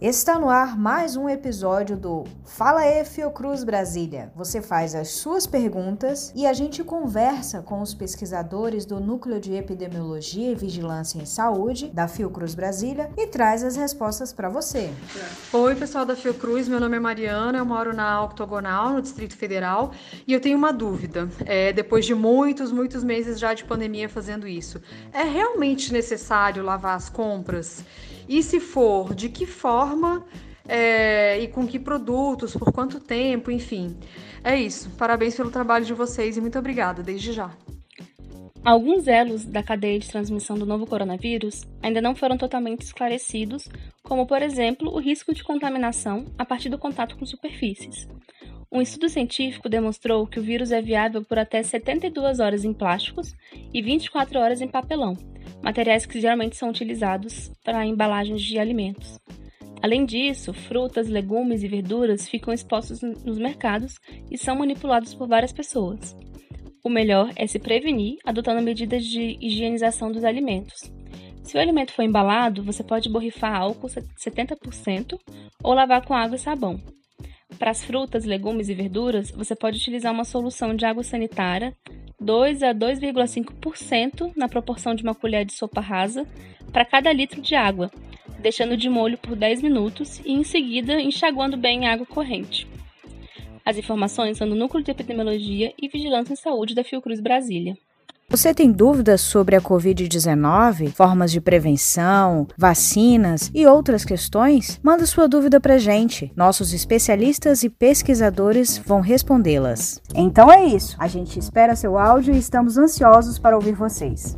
Está no ar mais um episódio do Fala E Fiocruz Brasília. Você faz as suas perguntas e a gente conversa com os pesquisadores do Núcleo de Epidemiologia e Vigilância em Saúde da Fiocruz Brasília e traz as respostas para você. Oi, pessoal da Fiocruz, meu nome é Mariana, eu moro na Octogonal, no Distrito Federal, e eu tenho uma dúvida. É, depois de muitos, muitos meses já de pandemia fazendo isso, é realmente necessário lavar as compras? E se for, de que forma é, e com que produtos, por quanto tempo, enfim. É isso. Parabéns pelo trabalho de vocês e muito obrigada, desde já. Alguns elos da cadeia de transmissão do novo coronavírus ainda não foram totalmente esclarecidos, como, por exemplo, o risco de contaminação a partir do contato com superfícies. Um estudo científico demonstrou que o vírus é viável por até 72 horas em plásticos e 24 horas em papelão, materiais que geralmente são utilizados para embalagens de alimentos. Além disso, frutas, legumes e verduras ficam expostos nos mercados e são manipulados por várias pessoas. O melhor é se prevenir adotando medidas de higienização dos alimentos. Se o alimento for embalado, você pode borrifar álcool 70% ou lavar com água e sabão. Para as frutas, legumes e verduras, você pode utilizar uma solução de água sanitária 2 a 2,5% na proporção de uma colher de sopa rasa para cada litro de água, deixando de molho por 10 minutos e em seguida enxaguando bem em água corrente. As informações são no Núcleo de Epidemiologia e Vigilância em Saúde da Fiocruz Brasília. Você tem dúvidas sobre a Covid-19, formas de prevenção, vacinas e outras questões? Manda sua dúvida pra gente. Nossos especialistas e pesquisadores vão respondê-las. Então é isso. A gente espera seu áudio e estamos ansiosos para ouvir vocês.